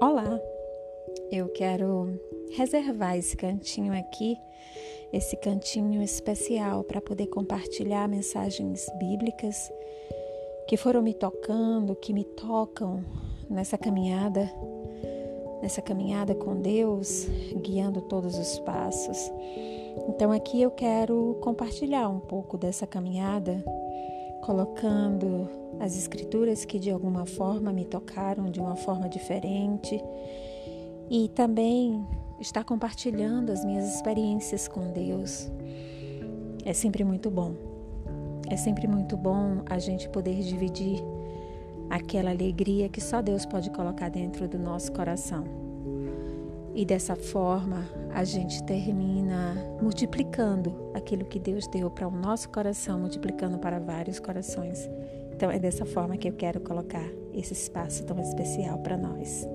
Olá, eu quero reservar esse cantinho aqui, esse cantinho especial para poder compartilhar mensagens bíblicas que foram me tocando, que me tocam nessa caminhada, nessa caminhada com Deus, guiando todos os passos. Então aqui eu quero compartilhar um pouco dessa caminhada, colocando as escrituras que de alguma forma me tocaram de uma forma diferente e também estar compartilhando as minhas experiências com Deus. É sempre muito bom. É sempre muito bom a gente poder dividir aquela alegria que só Deus pode colocar dentro do nosso coração. E dessa forma a gente termina multiplicando aquilo que Deus deu para o nosso coração, multiplicando para vários corações. Então é dessa forma que eu quero colocar esse espaço tão especial para nós.